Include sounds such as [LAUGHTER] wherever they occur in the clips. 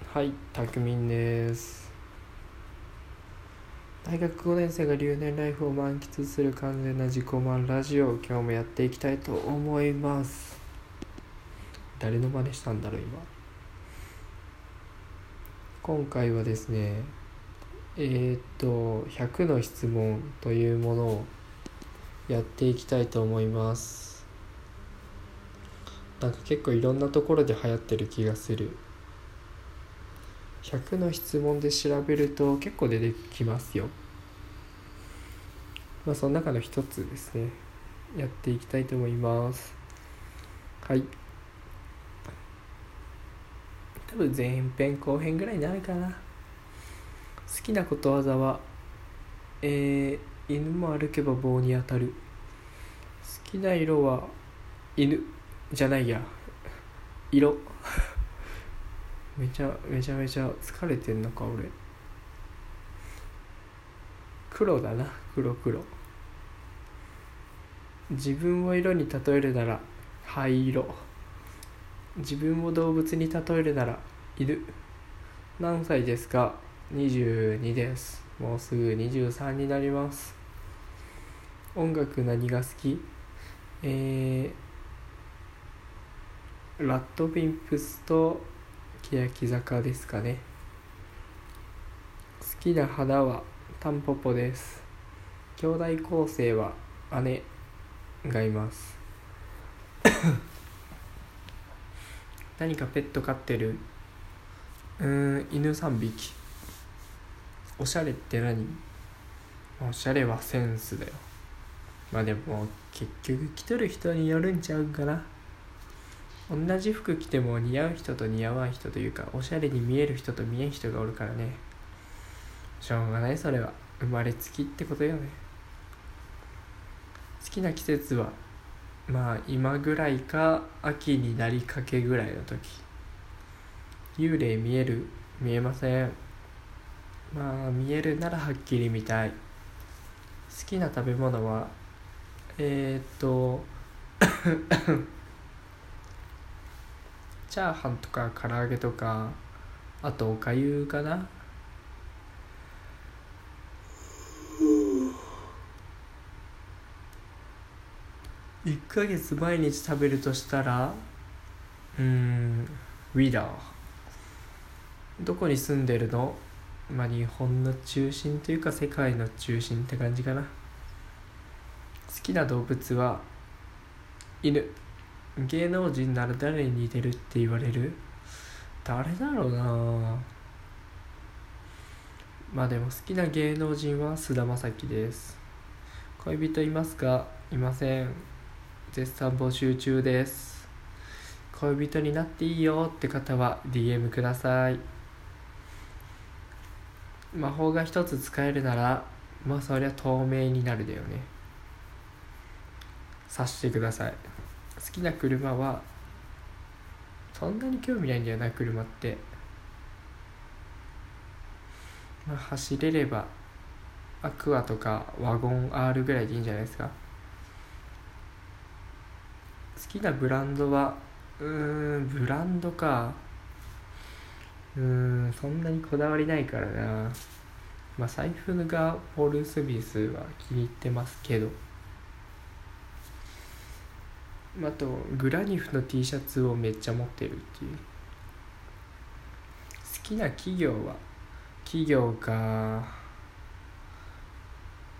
はい、たくみんです。大学5年生が留年ライフを満喫する完全な自己満ラジオ今日もやっていきたいと思います。誰の真似したんだろう今。今回はですね、えー、っと100の質問というものをやっていきたいと思います。なんか結構いろんなところで流行ってる気がする。100の質問で調べると結構出てきますよ。まあその中の一つですね。やっていきたいと思います。はい。多分前編後編ぐらいになるかな。好きなことわざは、えー、犬も歩けば棒に当たる。好きな色は犬じゃないや。色。めちゃめちゃめちゃ疲れてんのか俺。黒だな黒黒。自分を色に例えるなら灰色。自分を動物に例えるなら犬。何歳ですか？22です。もうすぐ23になります。音楽何が好き？えー、ラッドウィンプスと欅坂ですかね。好きな花はタンポポです。兄弟構成は姉がいます。[COUGHS] 何かペット飼ってる？うーん犬3匹。おしゃれって何？おしゃれはセンスだよ。まあでも結局着とる人によるんちゃうかな。同じ服着ても似合う人と似合わん人というかおしゃれに見える人と見えん人がおるからね。しょうがないそれは。生まれつきってことよね。好きな季節はまあ今ぐらいか秋になりかけぐらいの時。幽霊見える？見えません。まあ見えるならはっきり見たい。好きな食べ物はえー、っとチャーハンとか唐揚げとかあとおかゆかな。1ヶ月毎日食べるとしたらうんウィダー。どこに住んでるの？まあ日本の中心というか世界の中心って感じかな。好きな動物は犬。芸能人なら誰に似てるって言われる？誰だろうな。まあでも好きな芸能人は菅田将暉です。恋人いますか？いません。絶賛募集中です。恋人になっていいよって方は DM ください。魔法が一つ使えるならまあそりゃ透明になるだよね。さしてください。好きな車はそんなに興味ないんだよな車って。まあ走れればアクアとかワゴン R ぐらいでいいんじゃないですか。好きなブランドはうーんブランドか。うーんそんなにこだわりないからな。まあ財布がポール・スミスは気に入ってますけど。あとグラニフの T シャツをめっちゃ持ってるっていう。好きな企業は？企業か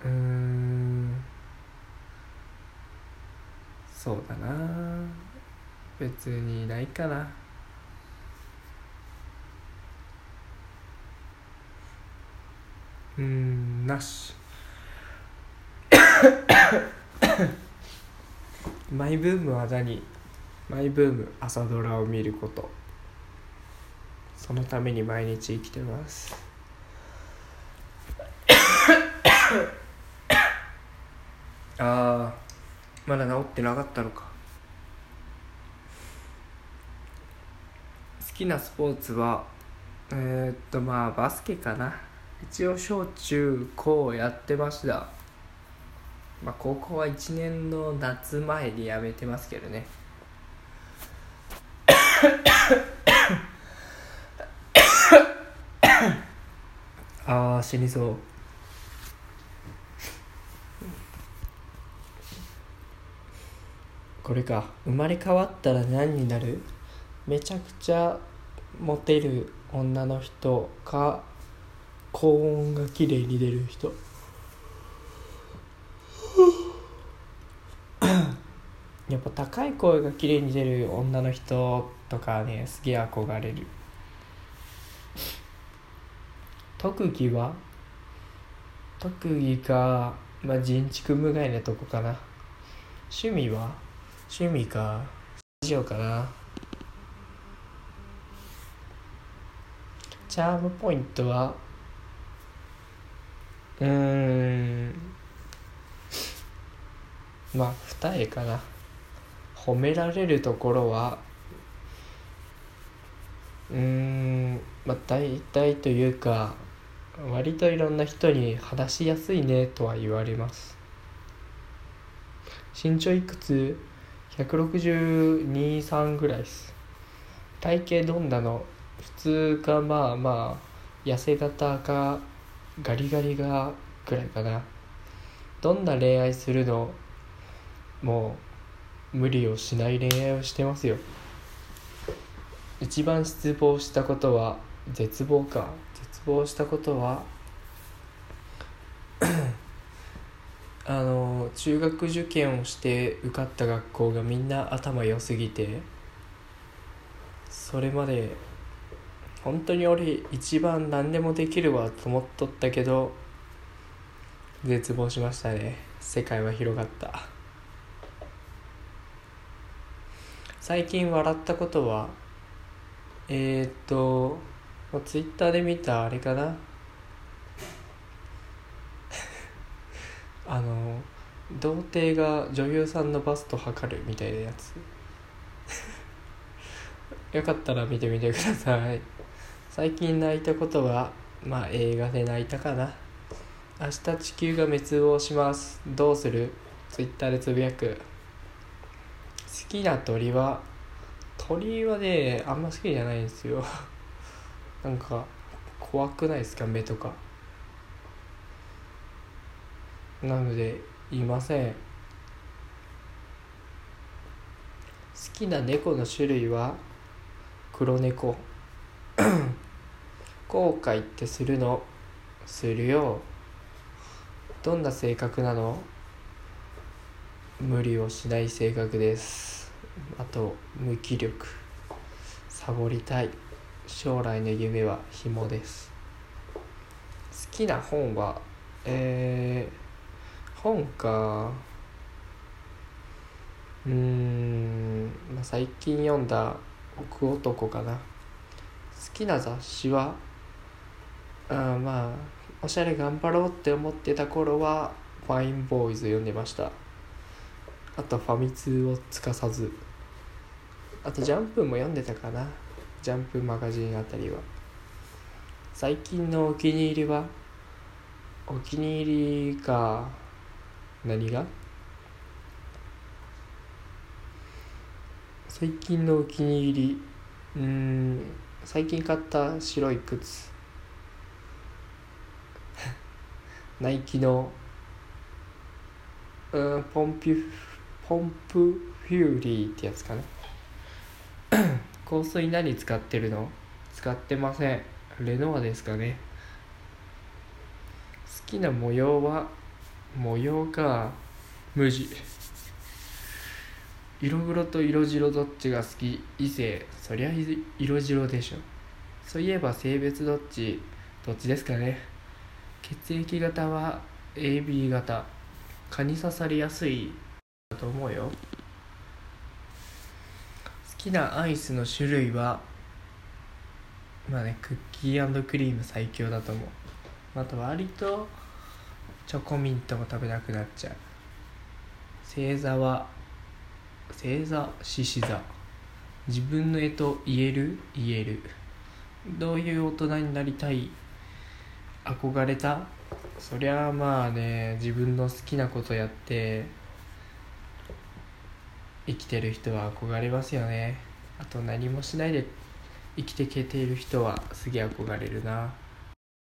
うーん。そうだな。別にないかな。うんなし。マイブームは何？マイブーム朝ドラを見ること。そのために毎日生きてます。[COUGHS] あーまだ治ってなかったのか。好きなスポーツはえー、っとまあバスケかな。一応小中高やってました。まあ高校は1年の夏前に辞めてますけどね。ああ死にそう。これか。生まれ変わったら何になる？めちゃくちゃモテる女の人か高音が綺麗に出る人。やっぱ高い声が綺麗に出る女の人とかねすげえ憧れる。特技は？特技かまあ人畜無害なとこかな。趣味は？趣味か。以上かな。チャームポイントは？うーん。まあ二重かな。褒められるところはうんまあ大体というか割といろんな人に話しやすいねとは言われます。身長いくつ？1623ぐらいです。体型どんなの？普通かまあまあ痩せ型かガリガリがぐらいかな。どんな恋愛するの？もう無理をしない恋愛をしてますよ。一番失望したことは絶望か。絶望したことは [CLEARS THROAT] あの中学受験をして受かった学校がみんな頭良すぎてそれまで本当に俺一番何でもできるわと思っとったけど絶望しましたね。世界は広がった。最近笑ったことはえー、っとツイッターで見たあれかな。[LAUGHS] あの童貞が女優さんのバスト測るみたいなやつ。[LAUGHS] よかったら見てみてください。最近泣いたことはまあ映画で泣いたかな。明日地球が滅亡します。どうする？ツイッターでつぶやく。好きな鳥は鳥はねあんま好きじゃないんですよ。[LAUGHS] なんか怖くないですか目とか。なのでいません。好きな猫の種類は黒猫。[COUGHS] 後悔ってするの？するよ。どんな性格なの？無理をしない性格です。あと無気力。サボりたい。将来の夢は紐です。好きな本はえー、本かうーん、まあ、最近読んだ「奥男」かな。好きな雑誌はあまあおしゃれ頑張ろうって思ってた頃はファインボーイズ読んでました。あとファミ通をつかさず。あとジャンプも読んでたかな。ジャンプマガジンあたりは。最近のお気に入りは？お気に入りか何が？最近のお気に入り。うん。最近買った白い靴。[LAUGHS] ナイキの。うんポンピュポンプフューリーってやつかな [COUGHS] 香水何使ってるの？使ってません。レノアですかね。好きな模様は？模様か。無地。色黒と色白どっちが好き？異性。そりゃ色白でしょ。そういえば性別どっち？どっちですかね。血液型は AB 型。蚊に刺されやすいだと思うよ。好きなアイスの種類はまあねクッキークリーム最強だと思う。あと割とチョコミントも食べたくなっちゃう。星座は星座獅子座。自分の絵と言える？言える。どういう大人になりたい？憧れた？そりゃあまあね自分の好きなことやって生きてる人は憧れますよね。あと何もしないで生きてけている人はすげえ憧れるな。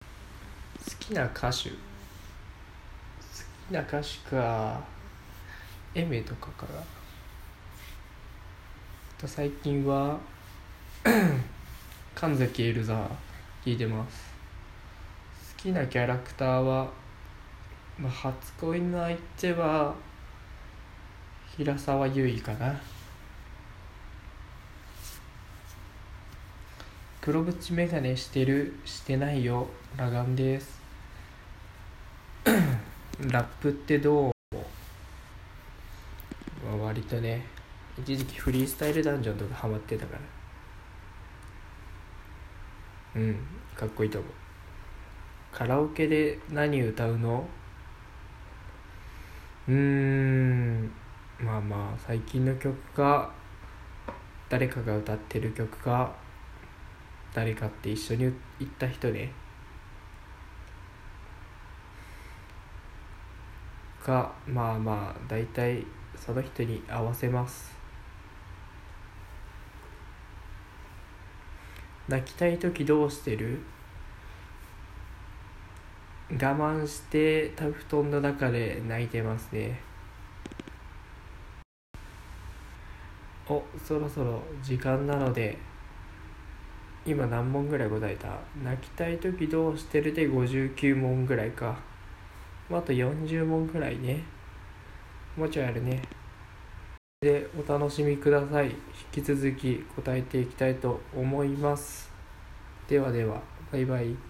好きな歌手。好きな歌手か。エメとかかな。と最近は [CLEARS THROAT] 神崎エルザー聞いてます。好きなキャラクターは、まあ、初恋の相手は平沢優衣かな。黒縁眼鏡してるしてないよラガンです。[COUGHS] ラップってどう、まあ、割とね一時期フリースタイルダンジョンとかハマってたから。うんかっこいいと思う。カラオケで何歌うの？うーん。まあまあ最近の曲か誰かが歌ってる曲か誰かって一緒に行った人ね。がまあまあ大体その人に合わせます。泣きたい時どうしてる？我慢して布団の中で泣いてますねおそろそろ時間なので今何問ぐらい答えた？泣きたい時どうしてるで59問ぐらいか。あと40問ぐらいね。もうちょいあるね。でお楽しみください。引き続き答えていきたいと思います。ではではバイバイ。